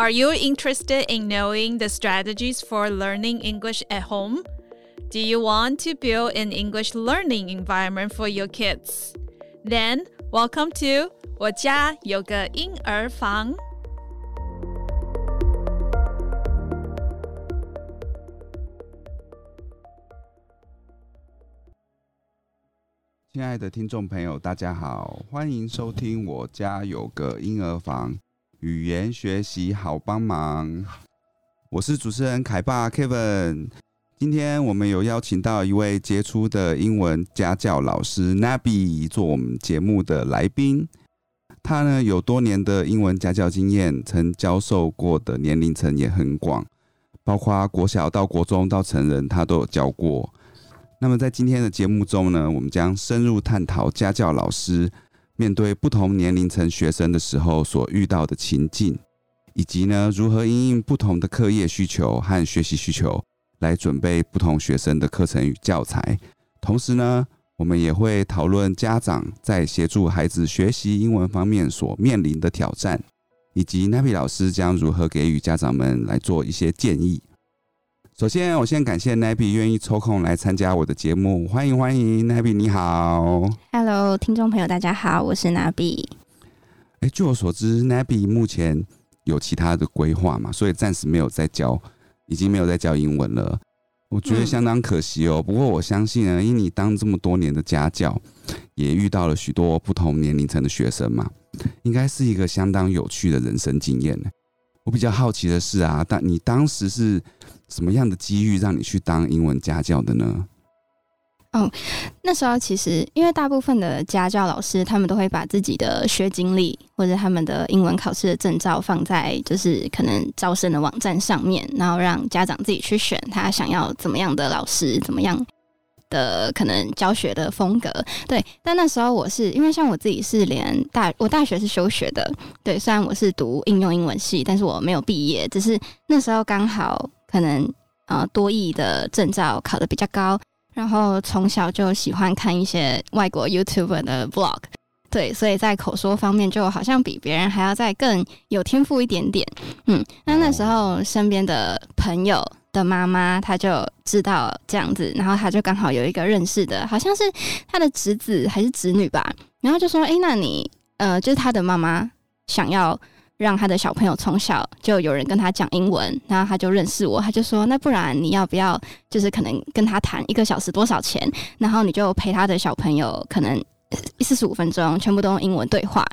Are you interested in knowing the strategies for learning English at home? Do you want to build an English learning environment for your kids? Then welcome to 我家有个英儿房。亲爱的听众朋友，大家好，欢迎收听我家有个英儿房。 语言学习好帮忙，我是主持人凯爸 Kevin。今天我们有邀请到一位杰出的英文家教老师 Nabi 做我们节目的来宾。他呢有多年的英文家教经验，曾教授过的年龄层也很广，包括国小到国中到成人，他都有教过。那么在今天的节目中呢，我们将深入探讨家教老师。面对不同年龄层学生的时候所遇到的情境，以及呢如何因应不同的课业需求和学习需求来准备不同学生的课程与教材。同时呢，我们也会讨论家长在协助孩子学习英文方面所面临的挑战，以及 Nabi 老师将如何给予家长们来做一些建议。首先，我先感谢 Nabi 愿意抽空来参加我的节目，欢迎欢迎 Nabi，你好，Hello，听众朋友大家好，我是 Nabi。哎，据我所知，Nabi 目前有其他的规划嘛，所以暂时没有在教，已经没有在教英文了。我觉得相当可惜哦。嗯、不过我相信呢，因为你当这么多年的家教，也遇到了许多不同年龄层的学生嘛，应该是一个相当有趣的人生经验呢。我比较好奇的是啊，但你当时是。什么样的机遇让你去当英文家教的呢？哦，那时候其实因为大部分的家教老师，他们都会把自己的学经历或者他们的英文考试的证照放在就是可能招生的网站上面，然后让家长自己去选他想要怎么样的老师，怎么样的可能教学的风格。对，但那时候我是因为像我自己是连大我大学是休学的，对，虽然我是读应用英文系，但是我没有毕业，只是那时候刚好。可能呃多益的证照考得比较高，然后从小就喜欢看一些外国 YouTube 的 Vlog，对，所以在口说方面就好像比别人还要再更有天赋一点点。嗯，那那时候身边的朋友的妈妈，她就知道这样子，然后她就刚好有一个认识的，好像是她的侄子还是侄女吧，然后就说：“哎，那你呃，就是她的妈妈想要。”让他的小朋友从小就有人跟他讲英文，然后他就认识我，他就说：“那不然你要不要，就是可能跟他谈一个小时多少钱？然后你就陪他的小朋友，可能四十五分钟，全部都用英文对话。”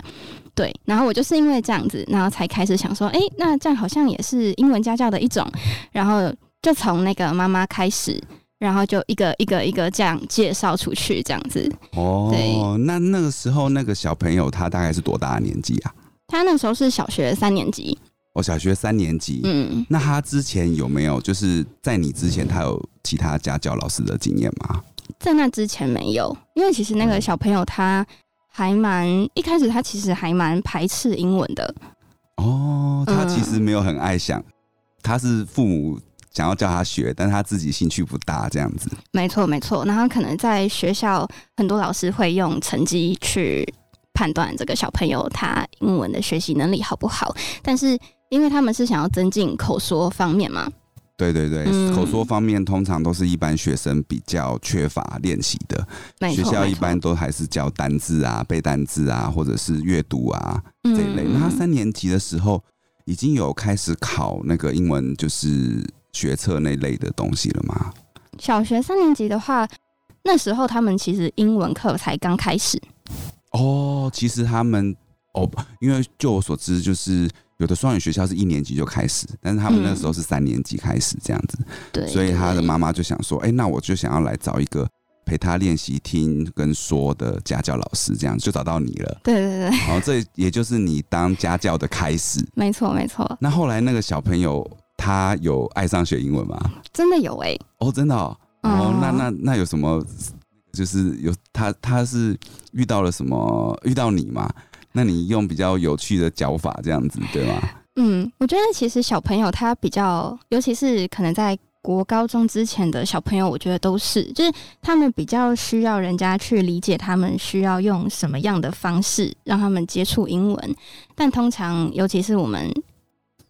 对，然后我就是因为这样子，然后才开始想说：“哎，那这样好像也是英文家教的一种。”然后就从那个妈妈开始，然后就一个一个一个这样介绍出去，这样子。哦，对，那那个时候那个小朋友他大概是多大的年纪啊？他那时候是小学三年级，哦，小学三年级。嗯，那他之前有没有就是在你之前，他有其他家教老师的经验吗？在那之前没有，因为其实那个小朋友他还蛮、嗯、一开始，他其实还蛮排斥英文的。哦，他其实没有很爱想，嗯、他是父母想要叫他学，但他自己兴趣不大，这样子。没错，没错。然后可能在学校，很多老师会用成绩去。判断这个小朋友他英文的学习能力好不好，但是因为他们是想要增进口说方面嘛，对对对，嗯、口说方面通常都是一般学生比较缺乏练习的，学校一般都还是教单字啊、背单字啊，或者是阅读啊这一类。嗯、那他三年级的时候已经有开始考那个英文，就是学测那类的东西了吗？小学三年级的话，那时候他们其实英文课才刚开始。哦，其实他们哦，因为就我所知，就是有的双语学校是一年级就开始，但是他们那时候是三年级开始这样子，对、嗯，所以他的妈妈就想说，哎、欸，那我就想要来找一个陪他练习听跟说的家教老师，这样就找到你了，对对对，然后这也就是你当家教的开始，没错没错。那后来那个小朋友他有爱上学英文吗？真的有哎、欸，哦，真的哦，哦嗯、那那那有什么？就是有他，他是遇到了什么？遇到你吗？那你用比较有趣的脚法，这样子对吗？嗯，我觉得其实小朋友他比较，尤其是可能在国高中之前的小朋友，我觉得都是，就是他们比较需要人家去理解他们需要用什么样的方式让他们接触英文。但通常，尤其是我们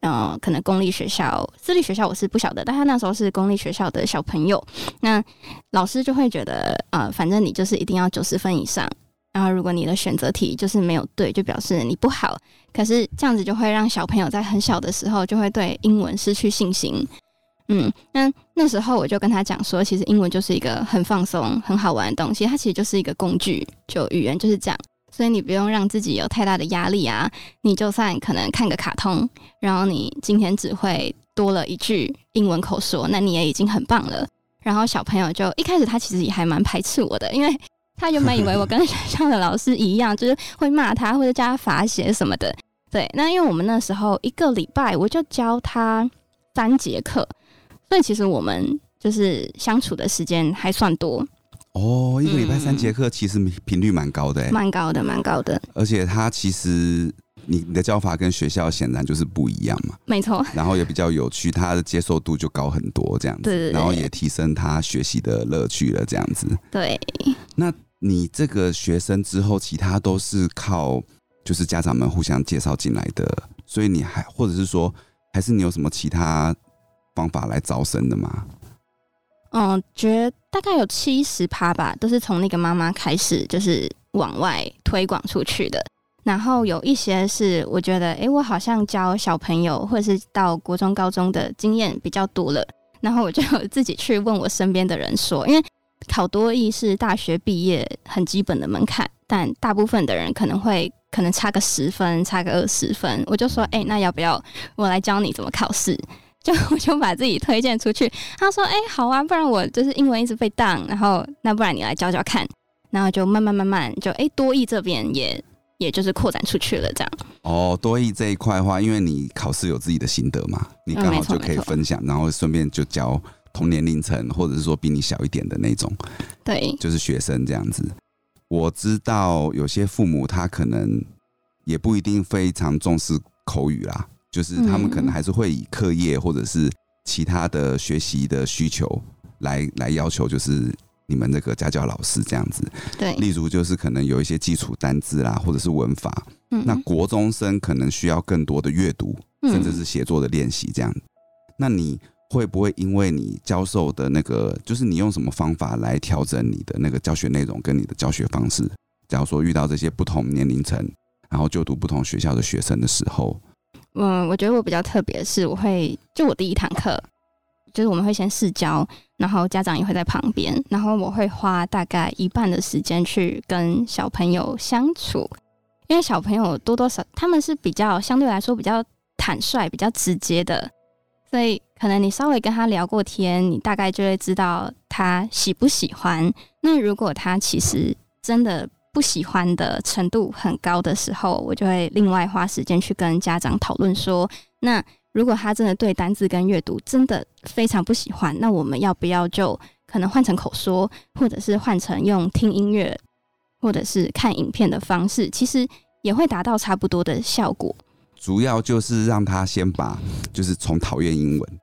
呃，可能公立学校、私立学校我是不晓得，但他那时候是公立学校的小朋友，那老师就会觉得，呃，反正你就是一定要九十分以上，然后如果你的选择题就是没有对，就表示你不好。可是这样子就会让小朋友在很小的时候就会对英文失去信心。嗯，那那时候我就跟他讲说，其实英文就是一个很放松、很好玩的东西，它其实就是一个工具，就语言就是这样。所以你不用让自己有太大的压力啊！你就算可能看个卡通，然后你今天只会多了一句英文口说，那你也已经很棒了。然后小朋友就一开始他其实也还蛮排斥我的，因为他原本以为我跟学校的老师一样，就是会骂他或者叫他罚写什么的。对，那因为我们那时候一个礼拜我就教他三节课，所以其实我们就是相处的时间还算多。哦，一个礼拜三节课，其实频率蛮高的，欸，蛮高的，蛮高的。而且他其实你你的教法跟学校显然就是不一样嘛，没错。然后也比较有趣，他的接受度就高很多，这样子。对对对。然后也提升他学习的乐趣了，这样子。对。那你这个学生之后，其他都是靠就是家长们互相介绍进来的，所以你还或者是说，还是你有什么其他方法来招生的吗？嗯，觉大概有七十趴吧，都是从那个妈妈开始，就是往外推广出去的。然后有一些是我觉得，哎、我好像教小朋友或者是到国中、高中的经验比较多了，然后我就自己去问我身边的人说，因为考多艺是大学毕业很基本的门槛，但大部分的人可能会可能差个十分，差个二十分，我就说，哎、那要不要我来教你怎么考试？就 我就把自己推荐出去，他说：“哎、欸，好啊，不然我就是英文一直被当，然后那不然你来教教看，然后就慢慢慢慢就哎、欸，多益这边也也就是扩展出去了，这样。哦，多益这一块的话，因为你考试有自己的心得嘛，你刚好就可以分享，嗯、然后顺便就教同年龄层或者是说比你小一点的那种，对，就是学生这样子。我知道有些父母他可能也不一定非常重视口语啦。”就是他们可能还是会以课业或者是其他的学习的需求来来要求，就是你们这个家教老师这样子。对，例如就是可能有一些基础单字啦，或者是文法。嗯，那国中生可能需要更多的阅读，甚至是写作的练习这样。那你会不会因为你教授的那个，就是你用什么方法来调整你的那个教学内容跟你的教学方式？假如说遇到这些不同年龄层，然后就读不同学校的学生的时候。嗯，我觉得我比较特别的是，我会就我第一堂课，就是我们会先试教，然后家长也会在旁边，然后我会花大概一半的时间去跟小朋友相处，因为小朋友多多少他们是比较相对来说比较坦率、比较直接的，所以可能你稍微跟他聊过天，你大概就会知道他喜不喜欢。那如果他其实真的。不喜欢的程度很高的时候，我就会另外花时间去跟家长讨论说，那如果他真的对单字跟阅读真的非常不喜欢，那我们要不要就可能换成口说，或者是换成用听音乐，或者是看影片的方式，其实也会达到差不多的效果。主要就是让他先把，就是从讨厌英文。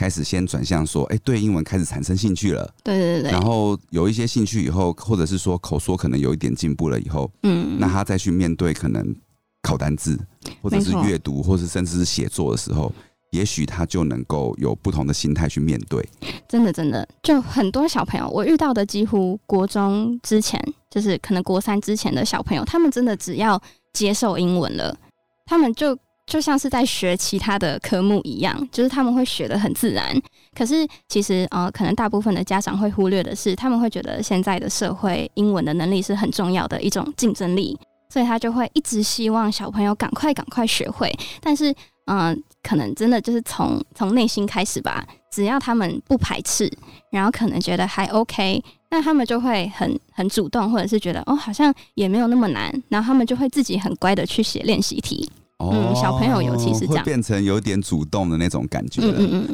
开始先转向说，哎、欸，对英文开始产生兴趣了。对对对。然后有一些兴趣以后，或者是说口说可能有一点进步了以后，嗯，那他再去面对可能考单字，或者是阅读，或者甚至是写作的时候，也许他就能够有不同的心态去面对。真的真的，就很多小朋友，我遇到的几乎国中之前，就是可能国三之前的小朋友，他们真的只要接受英文了，他们就。就像是在学其他的科目一样，就是他们会学得很自然。可是其实呃，可能大部分的家长会忽略的是，他们会觉得现在的社会英文的能力是很重要的一种竞争力，所以他就会一直希望小朋友赶快赶快学会。但是嗯、呃，可能真的就是从从内心开始吧，只要他们不排斥，然后可能觉得还 OK，那他们就会很很主动，或者是觉得哦，好像也没有那么难，然后他们就会自己很乖的去写练习题。嗯，小朋友尤其是这样，会变成有点主动的那种感觉。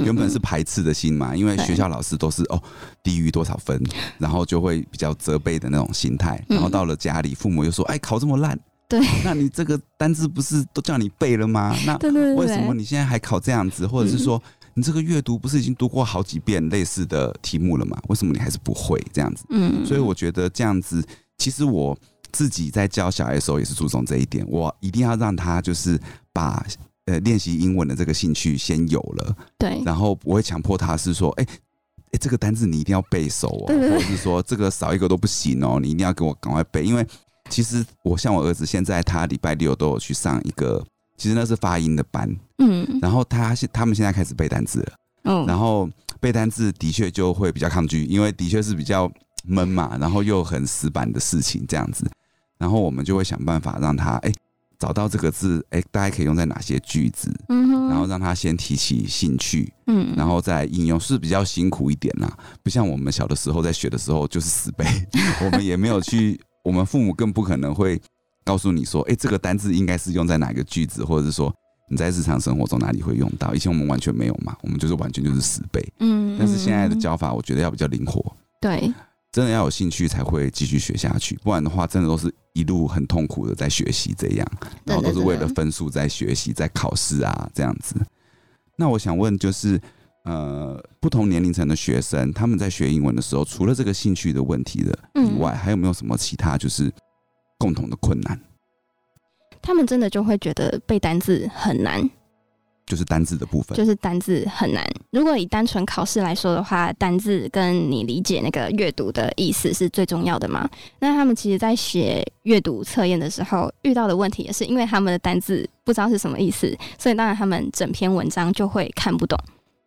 原本是排斥的心嘛，因为学校老师都是哦低于多少分，然后就会比较责备的那种心态。然后到了家里，父母又说：“哎，考这么烂，对，那你这个单字不是都叫你背了吗？那为什么你现在还考这样子？或者是说你这个阅读不是已经读过好几遍类似的题目了吗？为什么你还是不会这样子？嗯，所以我觉得这样子，其实我。自己在教小孩的时候也是注重这一点，我一定要让他就是把呃练习英文的这个兴趣先有了，对，然后我会强迫他是说，哎、欸、哎、欸，这个单字你一定要背熟哦，或者是说这个少一个都不行哦，你一定要给我赶快背，因为其实我像我儿子现在他礼拜六都有去上一个，其实那是发音的班，嗯，然后他现他们现在开始背单字了，嗯，然后背单字的确就会比较抗拒，因为的确是比较闷嘛，然后又很死板的事情这样子，然后我们就会想办法让他哎。欸找到这个字，哎，大家可以用在哪些句子？嗯，然后让他先提起兴趣，嗯，然后再应用，是比较辛苦一点啦。不像我们小的时候在学的时候就是死背，我们也没有去，我们父母更不可能会告诉你说，哎，这个单字应该是用在哪个句子，或者是说你在日常生活中哪里会用到。以前我们完全没有嘛，我们就是完全就是死背，嗯，但是现在的教法，我觉得要比较灵活，对。真的要有兴趣才会继续学下去，不然的话，真的都是一路很痛苦的在学习这样，然后都是为了分数在学习，在考试啊这样子。那我想问，就是呃，不同年龄层的学生，他们在学英文的时候，除了这个兴趣的问题的以外，还有没有什么其他就是共同的困难？他们真的就会觉得背单字很难。就是单字的部分，就是单字很难。如果以单纯考试来说的话，单字跟你理解那个阅读的意思是最重要的嘛。那他们其实，在写阅读测验的时候遇到的问题，也是因为他们的单字不知道是什么意思，所以当然他们整篇文章就会看不懂。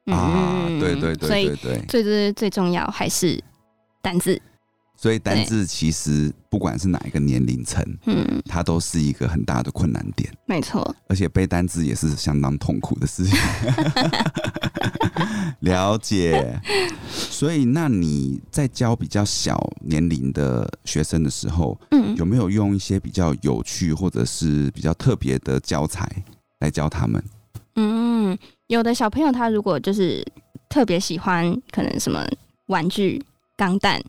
啊，对对对对对，所以最最最重要还是单字。所以单字其实不管是哪一个年龄层，嗯，它都是一个很大的困难点。没错，而且背单字也是相当痛苦的事情。了解。所以，那你在教比较小年龄的学生的时候，嗯，有没有用一些比较有趣或者是比较特别的教材来教他们？嗯，有的小朋友他如果就是特别喜欢，可能什么玩具、钢弹。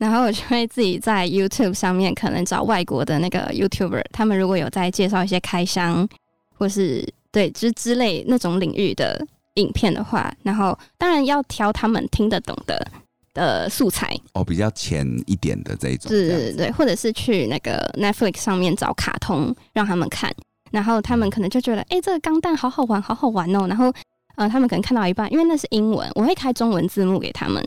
然后我就会自己在 YouTube 上面可能找外国的那个 YouTuber，他们如果有在介绍一些开箱或是对之之类那种领域的影片的话，然后当然要挑他们听得懂的的素材。哦，比较浅一点的这一种，对对对，或者是去那个 Netflix 上面找卡通让他们看，然后他们可能就觉得哎、欸，这个钢弹好好玩，好好玩哦，然后呃，他们可能看到一半，因为那是英文，我会开中文字幕给他们。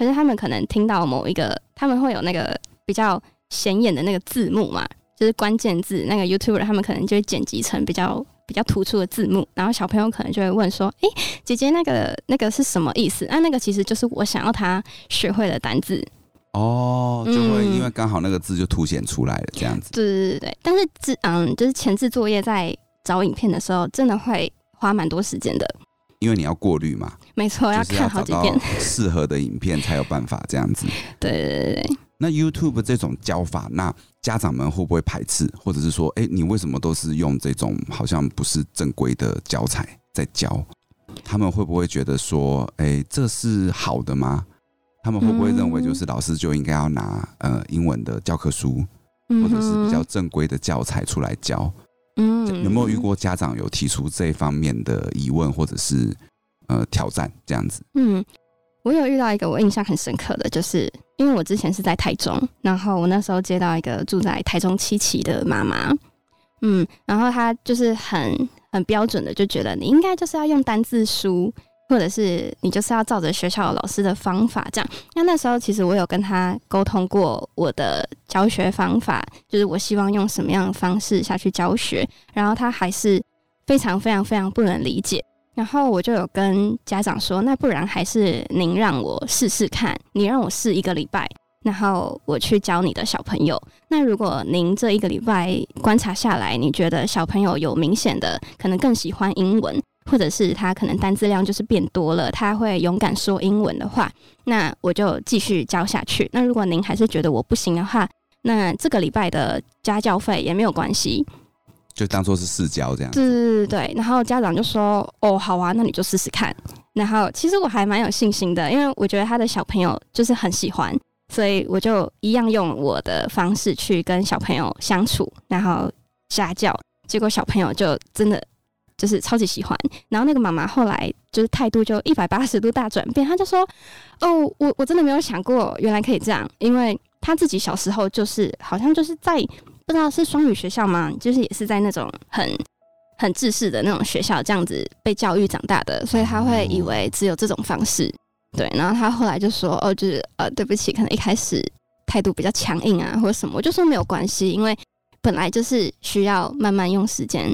可是他们可能听到某一个，他们会有那个比较显眼的那个字幕嘛，就是关键字。那个 YouTuber 他们可能就会剪辑成比较比较突出的字幕，然后小朋友可能就会问说：“哎、欸，姐姐，那个那个是什么意思？”啊，那个其实就是我想要他学会的单字。哦，就会因为刚好那个字就凸显出来了，这样子。对对对对，但是字嗯，就是前置作业在找影片的时候，真的会花蛮多时间的。因为你要过滤嘛，没错，要看好几遍适合的影片才有办法这样子。对对对对。那 YouTube 这种教法，那家长们会不会排斥，或者是说，哎，你为什么都是用这种好像不是正规的教材在教？他们会不会觉得说，哎，这是好的吗？他们会不会认为就是老师就应该要拿呃英文的教科书，或者是比较正规的教材出来教？嗯，有没有遇过家长有提出这一方面的疑问或者是呃挑战这样子？嗯，我有遇到一个我印象很深刻的，就是因为我之前是在台中，然后我那时候接到一个住在台中七期的妈妈，嗯，然后她就是很很标准的就觉得你应该就是要用单字书。或者是你就是要照着学校老师的方法这样。那那时候其实我有跟他沟通过我的教学方法，就是我希望用什么样的方式下去教学，然后他还是非常非常非常不能理解。然后我就有跟家长说，那不然还是您让我试试看，你让我试一个礼拜，然后我去教你的小朋友。那如果您这一个礼拜观察下来，你觉得小朋友有明显的可能更喜欢英文。或者是他可能单字量就是变多了，他会勇敢说英文的话，那我就继续教下去。那如果您还是觉得我不行的话，那这个礼拜的家教费也没有关系，就当做是试教这样。对对对，然后家长就说：“哦，好啊，那你就试试看。”然后其实我还蛮有信心的，因为我觉得他的小朋友就是很喜欢，所以我就一样用我的方式去跟小朋友相处，然后家教，结果小朋友就真的。就是超级喜欢，然后那个妈妈后来就是态度就一百八十度大转变，她就说：“哦，我我真的没有想过原来可以这样，因为她自己小时候就是好像就是在不知道是双语学校吗？就是也是在那种很很制式的那种学校这样子被教育长大的，所以他会以为只有这种方式。对，然后他后来就说：“哦，就是呃，对不起，可能一开始态度比较强硬啊，或者什么。”我就说没有关系，因为本来就是需要慢慢用时间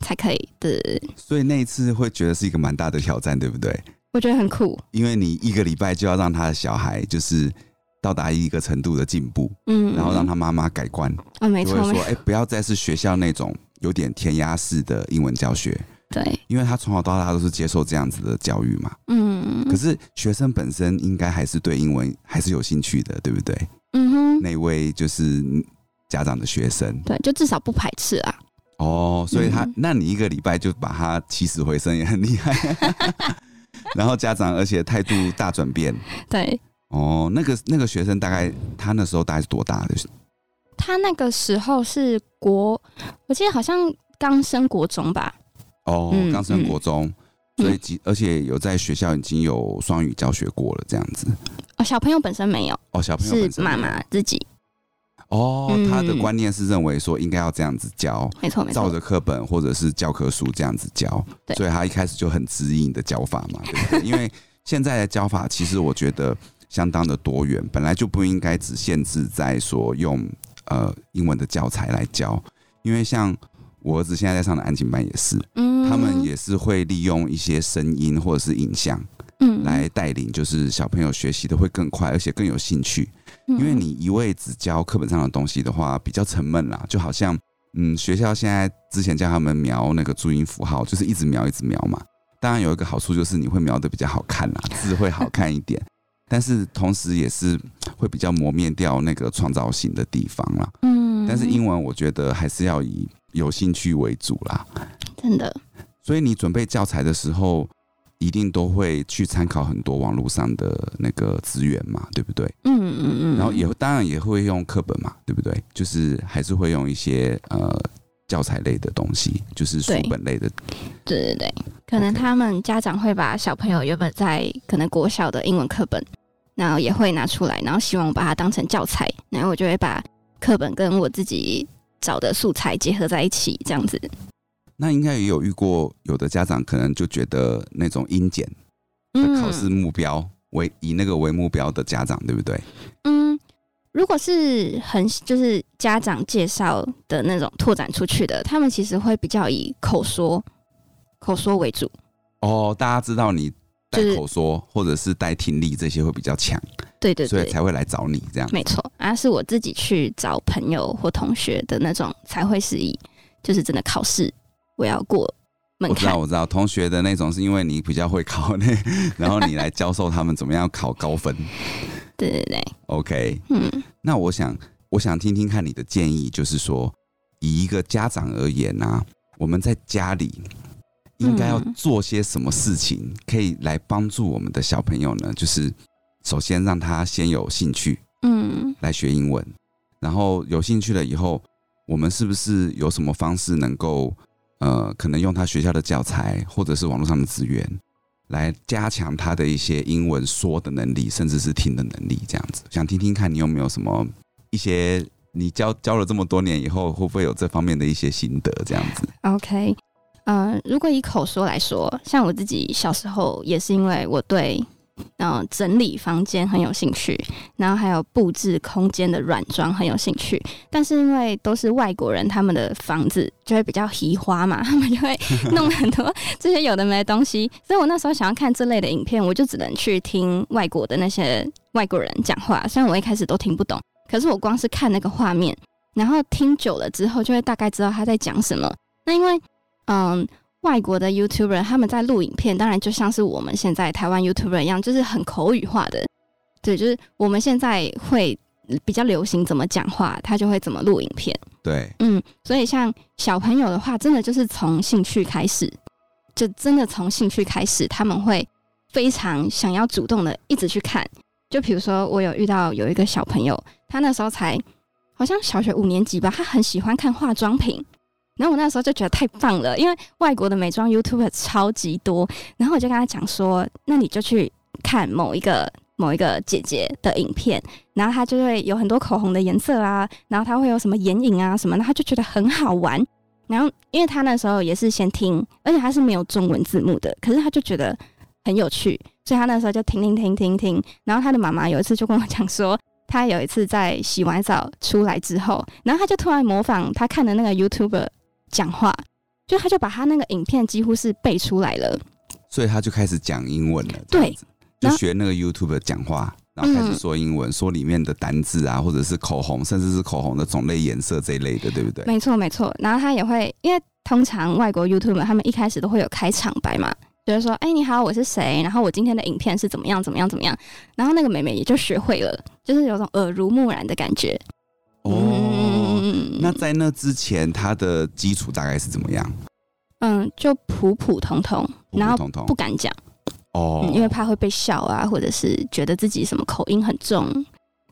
才可以的。所以那一次会觉得是一个蛮大的挑战，对不对？我觉得很酷，因为你一个礼拜就要让他的小孩就是到达一个程度的进步，嗯，然后让他妈妈改观啊，没错，就会说：“哎，不要再是学校那种有点填鸭式的英文教学。”对，因为他从小到大都是接受这样子的教育嘛。嗯，可是学生本身应该还是对英文还是有兴趣的，对不对？嗯哼，那位就是家长的学生，对，就至少不排斥啊。哦，所以他，嗯、那你一个礼拜就把他起死回生也很厉害。然后家长而且态度大转变。对。哦，那个那个学生大概他那时候大概是多大的？他那个时候是国，我记得好像刚升国中吧。哦，刚升国中，所以而且有在学校已经有双语教学过了，这样子。哦，小朋友本身没有。哦，小朋友本身是妈妈自己。哦，他的观念是认为说应该要这样子教，没错没错，照着课本或者是教科书这样子教。所以他一开始就很指引的教法嘛，对不对？因为现在的教法其实我觉得相当的多元，本来就不应该只限制在说用呃英文的教材来教，因为像。我儿子现在在上的安静班也是，嗯，他们也是会利用一些声音或者是影像，嗯，来带领，就是小朋友学习的会更快，而且更有兴趣。因为你一味只教课本上的东西的话，比较沉闷啦，就好像，嗯，学校现在之前教他们描那个注音符号，就是一直描一直描嘛。当然有一个好处就是你会描的比较好看啦，字会好看一点，但是同时也是 会比较磨灭掉那个创造性的地方啦。嗯，但是英文我觉得还是要以。有兴趣为主啦，真的。所以你准备教材的时候，一定都会去参考很多网络上的那个资源嘛，对不对？嗯嗯嗯。然后也当然也会用课本嘛，对不对？就是还是会用一些呃教材类的东西，就是书本类的。对对对，可能他们家长会把小朋友原本在可能国小的英文课本，然后也会拿出来，然后希望我把它当成教材，然后我就会把课本跟我自己。找的素材结合在一起，这样子。那应该也有遇过，有的家长可能就觉得那种英检的考试目标为、嗯、以那个为目标的家长，对不对？嗯，如果是很就是家长介绍的那种拓展出去的，他们其实会比较以口说口说为主。哦，大家知道你。带口说或者是带听力这些会比较强，对，对对，所以才会来找你这样。没错，啊，是我自己去找朋友或同学的那种才会是以，就是真的考试我要过门槛。我知道，我知道，同学的那种是因为你比较会考那，然后你来教授他们怎么样考高分。对对对，OK，嗯，那我想我想听听看你的建议，就是说以一个家长而言呢、啊，我们在家里。应该要做些什么事情，可以来帮助我们的小朋友呢？就是首先让他先有兴趣，嗯，来学英文，然后有兴趣了以后，我们是不是有什么方式能够，呃，可能用他学校的教材或者是网络上的资源，来加强他的一些英文说的能力，甚至是听的能力，这样子。想听听看你有没有什么一些你教教了这么多年以后，会不会有这方面的一些心得？这样子。OK。嗯、呃，如果以口说来说，像我自己小时候也是因为我对呃整理房间很有兴趣，然后还有布置空间的软装很有兴趣。但是因为都是外国人，他们的房子就会比较奇花嘛，他们就会弄很多这些有的没的东西。所以我那时候想要看这类的影片，我就只能去听外国的那些外国人讲话。虽然我一开始都听不懂，可是我光是看那个画面，然后听久了之后，就会大概知道他在讲什么。那因为嗯，外国的 YouTuber 他们在录影片，当然就像是我们现在台湾 YouTuber 一样，就是很口语化的。对，就是我们现在会比较流行怎么讲话，他就会怎么录影片。对，嗯，所以像小朋友的话，真的就是从兴趣开始，就真的从兴趣开始，他们会非常想要主动的一直去看。就比如说，我有遇到有一个小朋友，他那时候才好像小学五年级吧，他很喜欢看化妆品。然后我那时候就觉得太棒了，因为外国的美妆 YouTuber 超级多。然后我就跟他讲说：“那你就去看某一个某一个姐姐的影片，然后他就会有很多口红的颜色啊，然后他会有什么眼影啊什么的，他就觉得很好玩。然后因为他那时候也是先听，而且他是没有中文字幕的，可是他就觉得很有趣，所以他那时候就听听听听听。然后他的妈妈有一次就跟我讲说，他有一次在洗完澡出来之后，然后他就突然模仿他看的那个 YouTuber 讲话，就他就把他那个影片几乎是背出来了，所以他就开始讲英文了，对，就学那个 YouTuber 讲话。然后开始说英文，嗯、说里面的单字啊，或者是口红，甚至是口红的种类、颜色这一类的，对不对？没错，没错。然后他也会，因为通常外国 YouTuber 他们一开始都会有开场白嘛，就是说：“哎，你好，我是谁？然后我今天的影片是怎么样，怎么样，怎么样。”然后那个妹妹也就学会了，就是有种耳濡目染的感觉。哦，嗯、那在那之前，他的基础大概是怎么样？嗯，就普普通通，然后不敢讲。哦、嗯，因为怕会被笑啊，或者是觉得自己什么口音很重，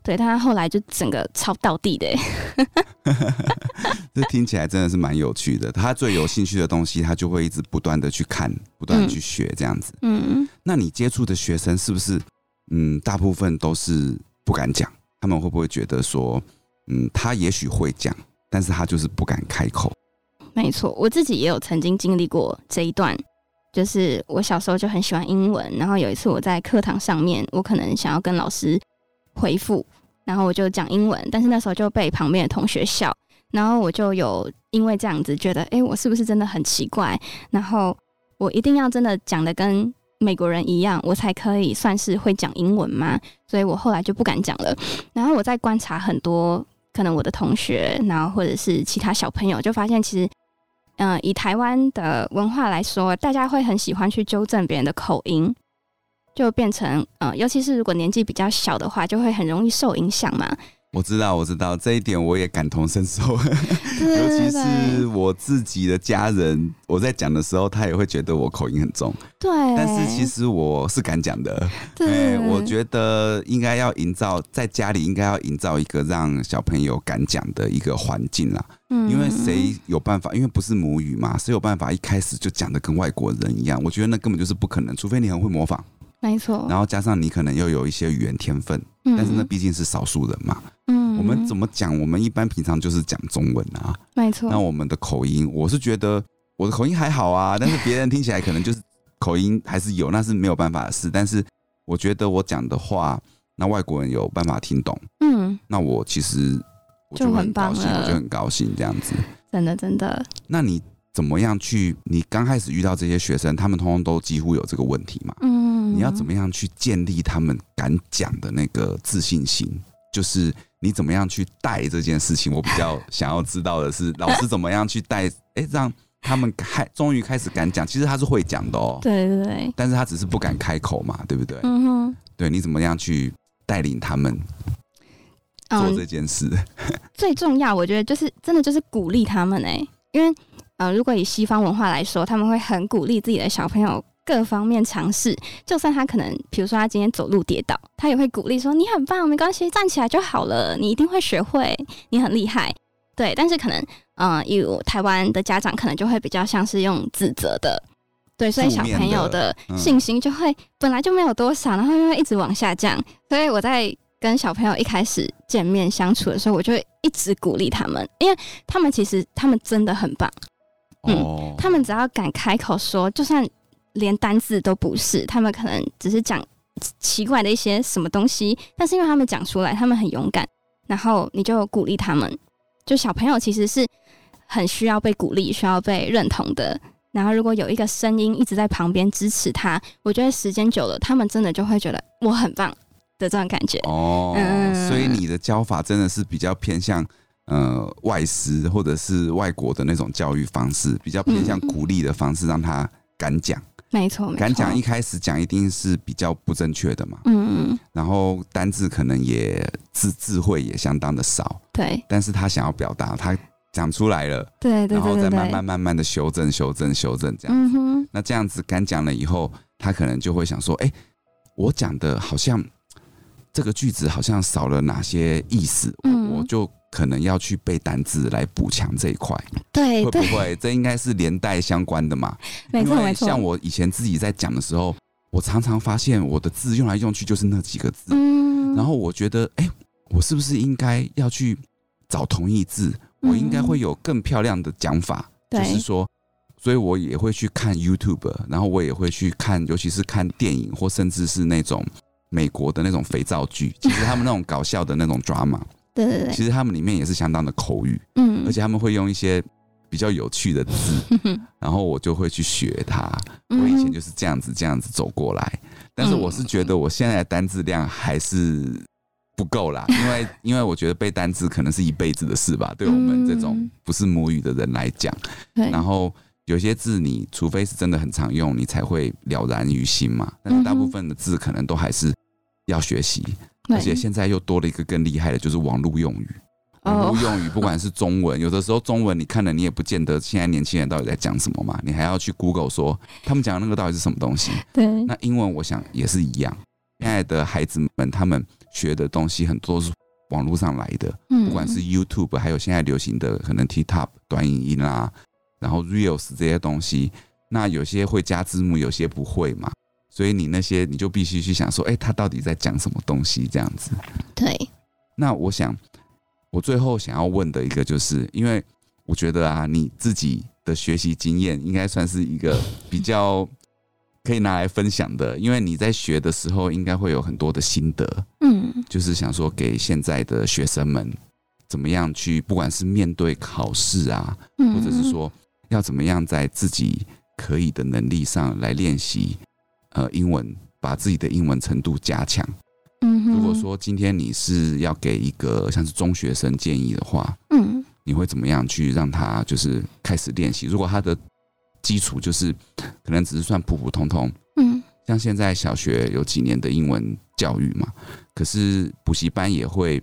对，但他后来就整个超倒地的，这听起来真的是蛮有趣的。他最有兴趣的东西，他就会一直不断的去看，不断的去学，这样子。嗯，那你接触的学生是不是，嗯，大部分都是不敢讲？他们会不会觉得说，嗯，他也许会讲，但是他就是不敢开口？没错，我自己也有曾经经历过这一段。就是我小时候就很喜欢英文，然后有一次我在课堂上面，我可能想要跟老师回复，然后我就讲英文，但是那时候就被旁边的同学笑，然后我就有因为这样子觉得，哎，我是不是真的很奇怪？然后我一定要真的讲得跟美国人一样，我才可以算是会讲英文吗？所以我后来就不敢讲了。然后我在观察很多可能我的同学，然后或者是其他小朋友，就发现其实。嗯，以台湾的文化来说，大家会很喜欢去纠正别人的口音，就变成嗯，尤其是如果年纪比较小的话，就会很容易受影响嘛。我知道，我知道这一点，我也感同身受。尤其是我自己的家人，我在讲的时候，他也会觉得我口音很重。对，但是其实我是敢讲的。对，我觉得应该要营造在家里，应该要营造一个让小朋友敢讲的一个环境啦。嗯，因为谁有办法？因为不是母语嘛，谁有办法一开始就讲的跟外国人一样？我觉得那根本就是不可能，除非你很会模仿。没错，然后加上你可能又有一些语言天分，嗯、但是那毕竟是少数人嘛。嗯，我们怎么讲？我们一般平常就是讲中文啊。没错。那我们的口音，我是觉得我的口音还好啊，但是别人听起来可能就是口音还是有，那是没有办法的事。但是我觉得我讲的话，那外国人有办法听懂。嗯，那我其实我就很高兴，我就很高兴这样子。真的，真的。那你？怎么样去？你刚开始遇到这些学生，他们通通都几乎有这个问题嘛？嗯，你要怎么样去建立他们敢讲的那个自信心？就是你怎么样去带这件事情？我比较想要知道的是，老师怎么样去带？哎，让他们开，终于开始敢讲。其实他是会讲的哦，对对对，但是他只是不敢开口嘛，对不对？嗯哼，对，你怎么样去带领他们做这件事？嗯，最重要，我觉得就是真的就是鼓励他们哎，因为。呃，如果以西方文化来说，他们会很鼓励自己的小朋友各方面尝试，就算他可能，比如说他今天走路跌倒，他也会鼓励说：“你很棒，没关系，站起来就好了，你一定会学会，你很厉害。”对，但是可能，嗯、呃，有台湾的家长可能就会比较像是用指责的，对，所以小朋友的信心就会本来就没有多少，然后又会一直往下降。所以我在跟小朋友一开始见面相处的时候，我就会一直鼓励他们，因为他们其实他们真的很棒。嗯，他们只要敢开口说，就算连单字都不是，他们可能只是讲奇怪的一些什么东西，但是因为他们讲出来，他们很勇敢，然后你就鼓励他们。就小朋友其实是很需要被鼓励、需要被认同的。然后如果有一个声音一直在旁边支持他，我觉得时间久了，他们真的就会觉得我很棒的这种感觉。哦，嗯，所以你的教法真的是比较偏向。呃，外师或者是外国的那种教育方式，比较偏向鼓励的方式，让他敢讲。没错。敢讲一开始讲一定是比较不正确的嘛。嗯嗯。然后单字可能也智智慧也相当的少。对。但是他想要表达，他讲出来了。对对对。然后再慢慢慢慢的修正修正修正这样子。嗯哼。那这样子敢讲了以后，他可能就会想说：哎，我讲的好像这个句子好像少了哪些意思，嗯，我就。可能要去背单字来补强这一块，对，会不会？这应该是连带相关的嘛？没错，没错。像我以前自己在讲的时候，我常常发现我的字用来用去就是那几个字，嗯，然后我觉得，哎，我是不是应该要去找同义字？我应该会有更漂亮的讲法，就是说，所以我也会去看 YouTube，然后我也会去看，尤其是看电影或甚至是那种美国的那种肥皂剧，其实他们那种搞笑的那种 drama，对对对，其实他们里面也是相当的口语，嗯，而且他们会用一些比较有趣的字，然后我就会去学它。我以前就是这样子这样子走过来，但是我是觉得我现在的单字量还是不够啦，因为因为我觉得背单字可能是一辈子的事吧，对我们这种不是母语的人来讲，然后有些字你除非是真的很常用，你才会了然于心嘛，但是大部分的字可能都还是要学习，而且现在又多了一个更厉害的，就是网络用语。网络用语，不管是中文，有的时候中文你看了，你也不见得现在年轻人到底在讲什么嘛，你还要去 Google 说他们讲的那个到底是什么东西。对，那英文我想也是一样。现在的孩子们，他们学的东西很多是网络上来的，不管是 YouTube，还有现在流行的可能 TikTok 短影音啦，然后 Reels 这些东西，那有些会加字幕，有些不会嘛，所以你那些你就必须去想说，哎，他到底在讲什么东西？这样子。对。那我想。我最后想要问的一个，就是因为我觉得啊，你自己的学习经验应该算是一个比较可以拿来分享的，因为你在学的时候应该会有很多的心得，嗯，就是想说给现在的学生们怎么样去，不管是面对考试啊，或者是说要怎么样在自己可以的能力上来练习，呃，英文，把自己的英文程度加强。嗯，如果说今天你是要给一个像是中学生建议的话，嗯，你会怎么样去让他就是开始练习？如果他的基础就是可能只是算普普通通，嗯，像现在小学有几年的英文教育嘛，可是补习班也会，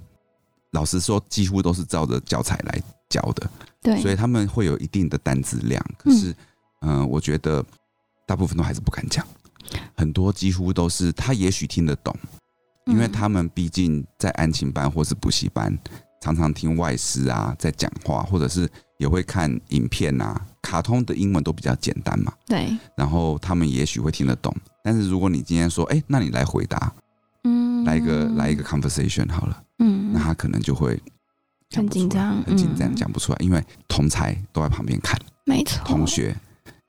老实说几乎都是照着教材来教的，对，所以他们会有一定的单字量，可是，嗯、呃，我觉得大部分都还是不敢讲，很多几乎都是他也许听得懂。因为他们毕竟在安亲班或是补习班，常常听外师啊在讲话，或者是也会看影片啊，卡通的英文都比较简单嘛。对。然后他们也许会听得懂，但是如果你今天说，哎，那你来回答，嗯，来一个来一个 conversation 好了，嗯，那他可能就会很紧张，很紧张，讲不出来，因为同才都在旁边看，没错，同学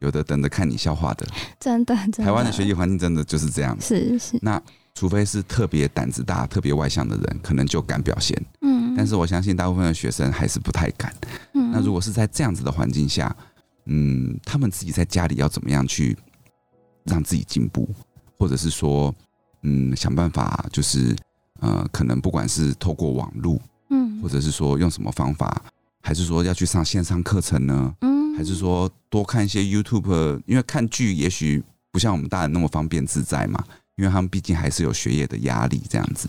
有的等着看你笑话的，真的，真的，台湾的学习环境真的就是这样，是是，那。除非是特别胆子大、特别外向的人，可能就敢表现。嗯，但是我相信大部分的学生还是不太敢。嗯，那如果是在这样子的环境下，嗯，他们自己在家里要怎么样去让自己进步，或者是说，嗯，想办法就是呃，可能不管是透过网络，嗯，或者是说用什么方法，还是说要去上线上课程呢？嗯，还是说多看一些 YouTube，因为看剧也许不像我们大人那么方便自在嘛。因为他们毕竟还是有学业的压力，这样子，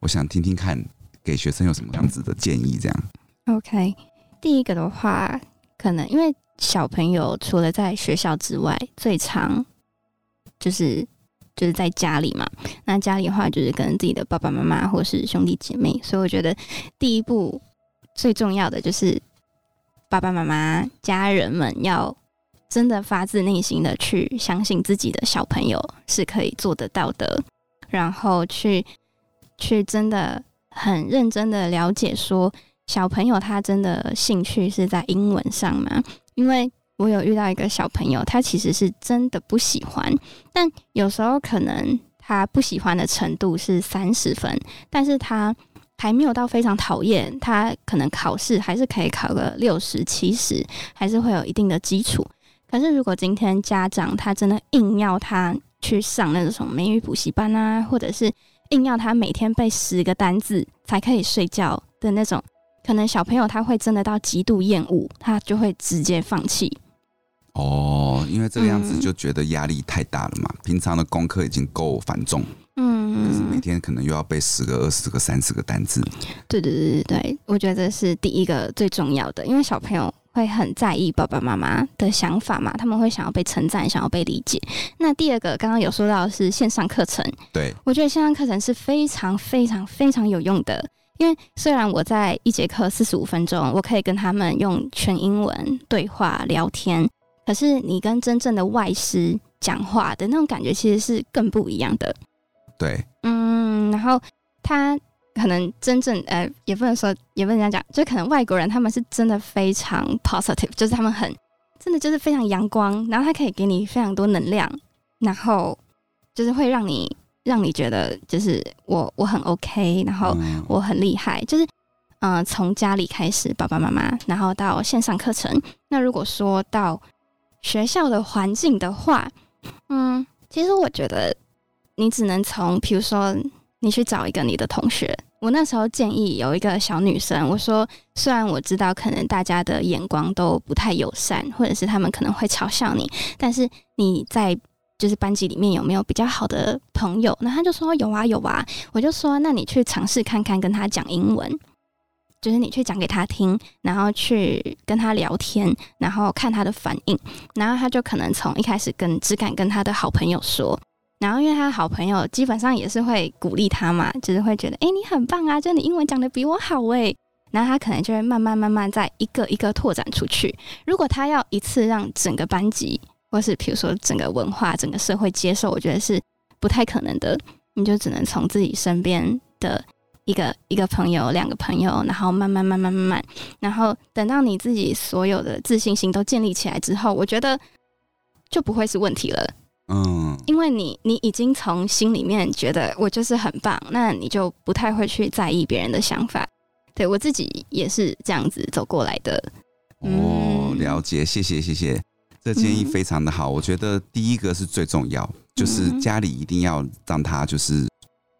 我想听听看，给学生有什么样子的建议？这样。OK，第一个的话，可能因为小朋友除了在学校之外，最常就是就是在家里嘛。那家里的话，就是跟自己的爸爸妈妈或是兄弟姐妹，所以我觉得第一步最重要的就是爸爸妈妈家人们要。真的发自内心的去相信自己的小朋友是可以做得到的，然后去去真的很认真的了解说小朋友他真的兴趣是在英文上吗？因为我有遇到一个小朋友，他其实是真的不喜欢，但有时候可能他不喜欢的程度是三十分，但是他还没有到非常讨厌，他可能考试还是可以考个六十七十，还是会有一定的基础。可是，如果今天家长他真的硬要他去上那种美语补习班啊，或者是硬要他每天背十个单字才可以睡觉的那种，可能小朋友他会真的到极度厌恶，他就会直接放弃。哦，因为这个样子就觉得压力太大了嘛。嗯、平常的功课已经够繁重，嗯，可是每天可能又要背十个、二十个、三十个单字。对对对对对，我觉得这是第一个最重要的，因为小朋友。会很在意爸爸妈妈的想法嘛？他们会想要被称赞，想要被理解。那第二个，刚刚有说到的是线上课程，对，我觉得线上课程是非常非常非常有用的。因为虽然我在一节课四十五分钟，我可以跟他们用全英文对话聊天，可是你跟真正的外师讲话的那种感觉，其实是更不一样的。对，嗯，然后他。可能真正呃，也不能说，也不能这样讲，就可能外国人他们是真的非常 positive，就是他们很真的就是非常阳光，然后他可以给你非常多能量，然后就是会让你让你觉得就是我我很 OK，然后我很厉害，就是嗯、呃，从家里开始，爸爸妈妈，然后到线上课程。那如果说到学校的环境的话，嗯，其实我觉得你只能从，比如说你去找一个你的同学。我那时候建议有一个小女生，我说，虽然我知道可能大家的眼光都不太友善，或者是他们可能会嘲笑你，但是你在就是班级里面有没有比较好的朋友？那他就说有啊有啊，我就说那你去尝试看看跟他讲英文，就是你去讲给他听，然后去跟他聊天，然后看他的反应，然后他就可能从一开始跟只敢跟他的好朋友说。然后，因为他的好朋友基本上也是会鼓励他嘛，就是会觉得，哎，你很棒啊，就你英文讲的比我好哎。然后他可能就会慢慢慢慢再一个一个拓展出去。如果他要一次让整个班级，或是比如说整个文化、整个社会接受，我觉得是不太可能的。你就只能从自己身边的一个一个朋友、两个朋友，然后慢慢慢慢慢慢，然后等到你自己所有的自信心都建立起来之后，我觉得就不会是问题了。嗯，因为你你已经从心里面觉得我就是很棒，那你就不太会去在意别人的想法。对，我自己也是这样子走过来的。哦，了解，谢谢谢谢，这建议非常的好。嗯，我觉得第一个是最重要，就是家里一定要让他就是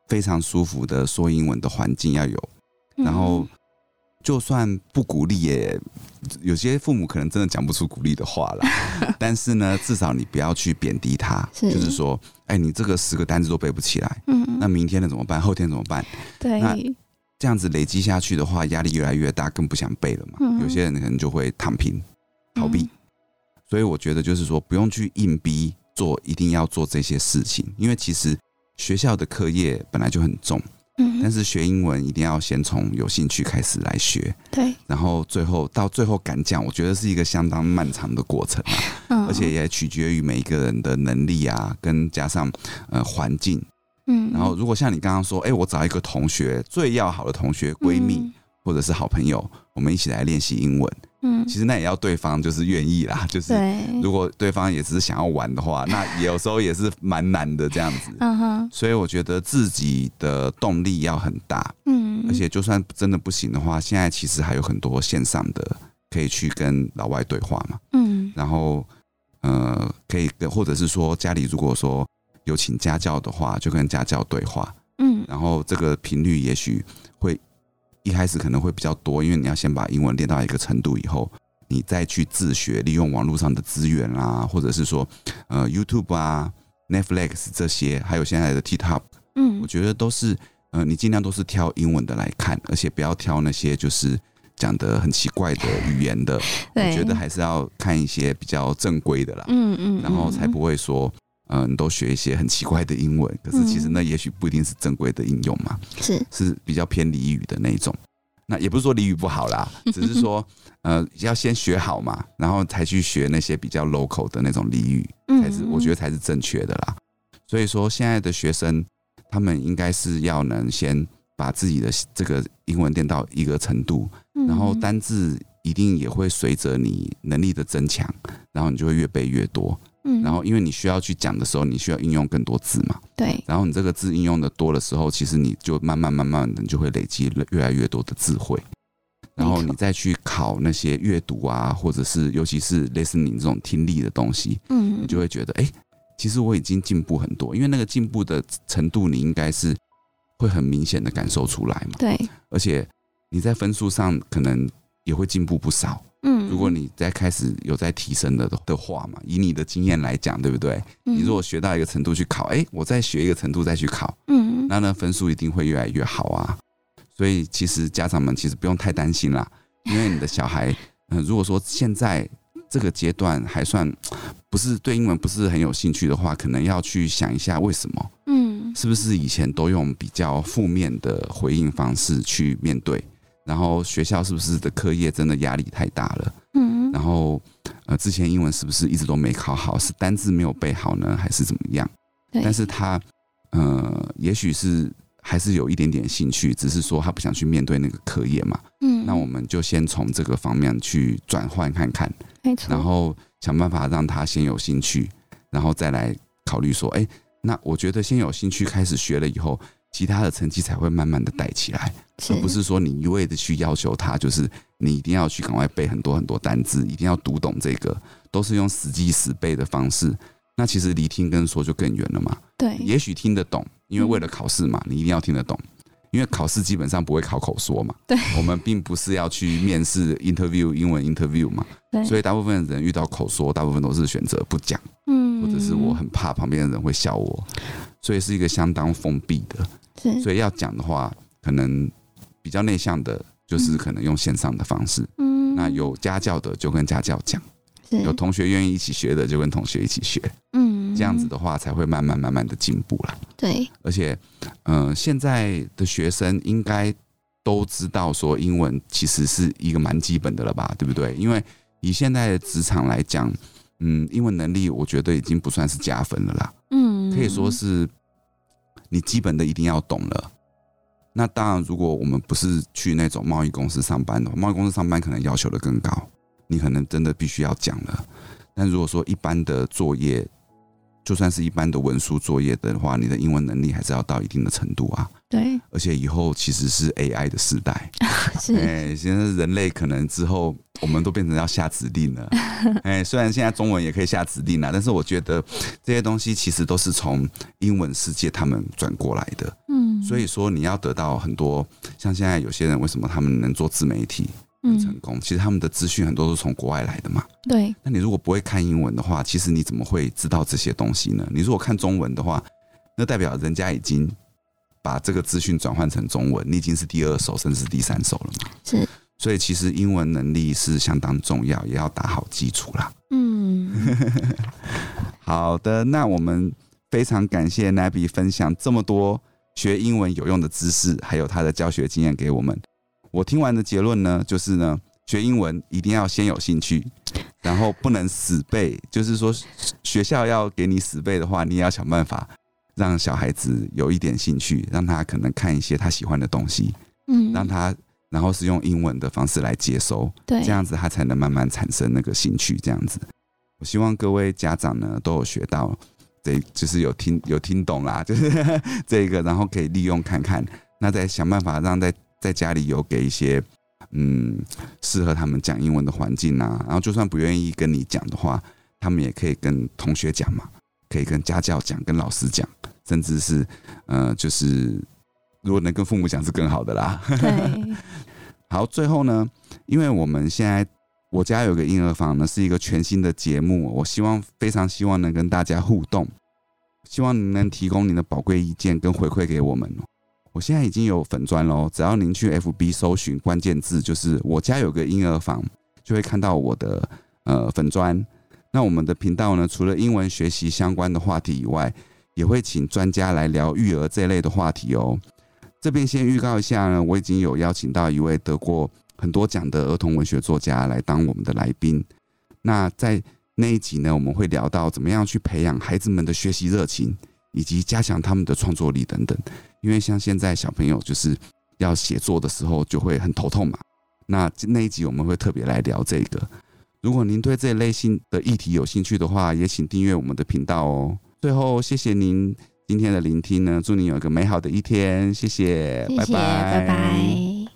非常舒服的说英文的环境要有，然后。就算不鼓励，也有些父母可能真的讲不出鼓励的话啦。但是呢，至少你不要去贬低他，是就是说，哎，你这个十个单子都背不起来，嗯，那明天的怎么办？后天怎么办？对，那这样子累积下去的话，压力越来越大，更不想背了嘛。嗯、有些人可能就会躺平、逃避。嗯、所以我觉得就是说，不用去硬逼做，一定要做这些事情，因为其实学校的课业本来就很重。嗯，但是学英文一定要先从有兴趣开始来学，对，然后最后到最后敢讲，我觉得是一个相当漫长的过程啊，嗯，而且也取决于每一个人的能力啊，跟加上呃环境，嗯，然后如果像你刚刚说，哎，我找一个同学最要好的同学闺蜜，嗯，或者是好朋友，我们一起来练习英文。嗯，其实那也要对方就是愿意啦，就是如果对方也只是想要玩的话，那有时候也是蛮难的这样子。嗯哼，所以我觉得自己的动力要很大。嗯，而且就算真的不行的话，现在其实还有很多线上的可以去跟老外对话嘛。嗯，然后呃，可以跟或者是说家里如果说有请家教的话，就跟家教对话。嗯，然后这个频率也许会。一开始可能会比较多，因为你要先把英文练到一个程度以后，你再去自学，利用网络上的资源啊，或者是说，呃，YouTube 啊、Netflix 这些，还有现在的 TikTok，嗯，我觉得都是，呃，你尽量都是挑英文的来看，而且不要挑那些就是讲的很奇怪的语言的，我觉得还是要看一些比较正规的啦，嗯嗯，然后才不会说。嗯，你都学一些很奇怪的英文，可是其实那也许不一定是正规的应用嘛，是是比较偏俚语的那一种。那也不是说俚语不好啦，只是说呃要先学好嘛，然后才去学那些比较 local 的那种俚语，才是我觉得才是正确的啦。所以说现在的学生，他们应该是要能先把自己的这个英文练到一个程度，然后单字一定也会随着你能力的增强，然后你就会越背越多。嗯，然后因为你需要去讲的时候，你需要应用更多字嘛。对。然后你这个字应用的多的时候，其实你就慢慢慢慢的，你就会累积越来越多的智慧。然后你再去考那些阅读啊，或者是尤其是 listening 这种听力的东西，嗯，你就会觉得，哎，其实我已经进步很多。因为那个进步的程度，你应该是会很明显的感受出来嘛。对。而且你在分数上可能也会进步不少。嗯，如果你在开始有在提升的的话嘛，以你的经验来讲，对不对？你如果学到一个程度去考，哎，我再学一个程度再去考，嗯，那呢分数一定会越来越好啊。所以其实家长们其实不用太担心啦，因为你的小孩，嗯，如果说现在这个阶段还算不是对英文不是很有兴趣的话，可能要去想一下为什么，嗯，是不是以前都用比较负面的回应方式去面对？然后学校是不是的课业真的压力太大了？嗯，然后呃，之前英文是不是一直都没考好？是单字没有背好呢，还是怎么样？对但是他呃，也许是还是有一点点兴趣，只是说他不想去面对那个课业嘛。嗯，那我们就先从这个方面去转换看看，没错。然后想办法让他先有兴趣，然后再来考虑说，哎，那我觉得先有兴趣开始学了以后，其他的成绩才会慢慢的带起来，而不是说你一味的去要求他，就是你一定要去赶快背很多很多单字，一定要读懂这个，都是用死记死背的方式。那其实离听跟说就更远了嘛。对，也许听得懂。因为为了考试嘛，你一定要听得懂。因为考试基本上不会考口说嘛。对，我们并不是要去面试 interview 英文 interview 嘛。所以大部分的人遇到口说，大部分都是选择不讲。嗯，或者是我很怕旁边的人会笑我，所以是一个相当封闭的。是，所以要讲的话，可能比较内向的，就是可能用线上的方式。嗯，那有家教的就跟家教讲，有同学愿意一起学的就跟同学一起学。嗯。这样子的话，才会慢慢慢慢的进步了。对，而且，嗯、呃，现在的学生应该都知道说英文其实是一个蛮基本的了吧，对不对？因为以现在的职场来讲，嗯，英文能力我觉得已经不算是加分了啦。嗯，可以说是你基本的一定要懂了。那当然，如果我们不是去那种贸易公司上班的话，贸易公司上班可能要求的更高，你可能真的必须要讲了。但如果说一般的作业，就算是一般的文书作业的话，你的英文能力还是要到一定的程度啊。对，而且以后其实是 AI 的时代，是哎，现在人类可能之后我们都变成要下指令了。哎，虽然现在中文也可以下指令了，但是我觉得这些东西其实都是从英文世界他们转过来的。嗯，所以说你要得到很多，像现在有些人为什么他们能做自媒体？很成功，其实他们的资讯很多都是从国外来的嘛。对。那你如果不会看英文的话，其实你怎么会知道这些东西呢？你如果看中文的话，那代表人家已经把这个资讯转换成中文，你已经是第二手甚至是第三手了嘛。是。所以其实英文能力是相当重要，也要打好基础啦。嗯。好的，那我们非常感谢 Nabi 分享这么多学英文有用的知识，还有他的教学经验给我们。我听完的结论呢，就是呢，学英文一定要先有兴趣，然后不能死背。就是说，学校要给你死背的话，你也要想办法让小孩子有一点兴趣，让他可能看一些他喜欢的东西，嗯，让他然后是用英文的方式来接收，对，这样子他才能慢慢产生那个兴趣。这样子，我希望各位家长呢都有学到，这就是有听有听懂啦，就是这个，然后可以利用看看，那再想办法让在。在家里有给一些嗯适合他们讲英文的环境啊，然后就算不愿意跟你讲的话，他们也可以跟同学讲嘛，可以跟家教讲，跟老师讲，甚至是呃就是如果能跟父母讲是更好的啦。对，好，最后呢，因为我们现在我家有个婴儿房呢，是一个全新的节目，我希望非常希望能跟大家互动，希望您能提供您的宝贵意见跟回馈给我们。我现在已经有粉砖喽，只要您去 FB 搜寻关键字，就是我家有个婴儿房，就会看到我的呃粉砖。那我们的频道呢，除了英文学习相关的话题以外，也会请专家来聊育儿这类的话题哦。这边先预告一下呢，我已经有邀请到一位得过很多奖的儿童文学作家来当我们的来宾。那在那一集呢，我们会聊到怎么样去培养孩子们的学习热情，以及加强他们的创作力等等。因为像现在小朋友就是要写作的时候就会很头痛嘛，那那一集我们会特别来聊这个。如果您对这类型的议题有兴趣的话，也请订阅我们的频道哦。最后，谢谢您今天的聆听呢，祝您有一个美好的一天，谢谢，谢谢，拜拜，拜拜。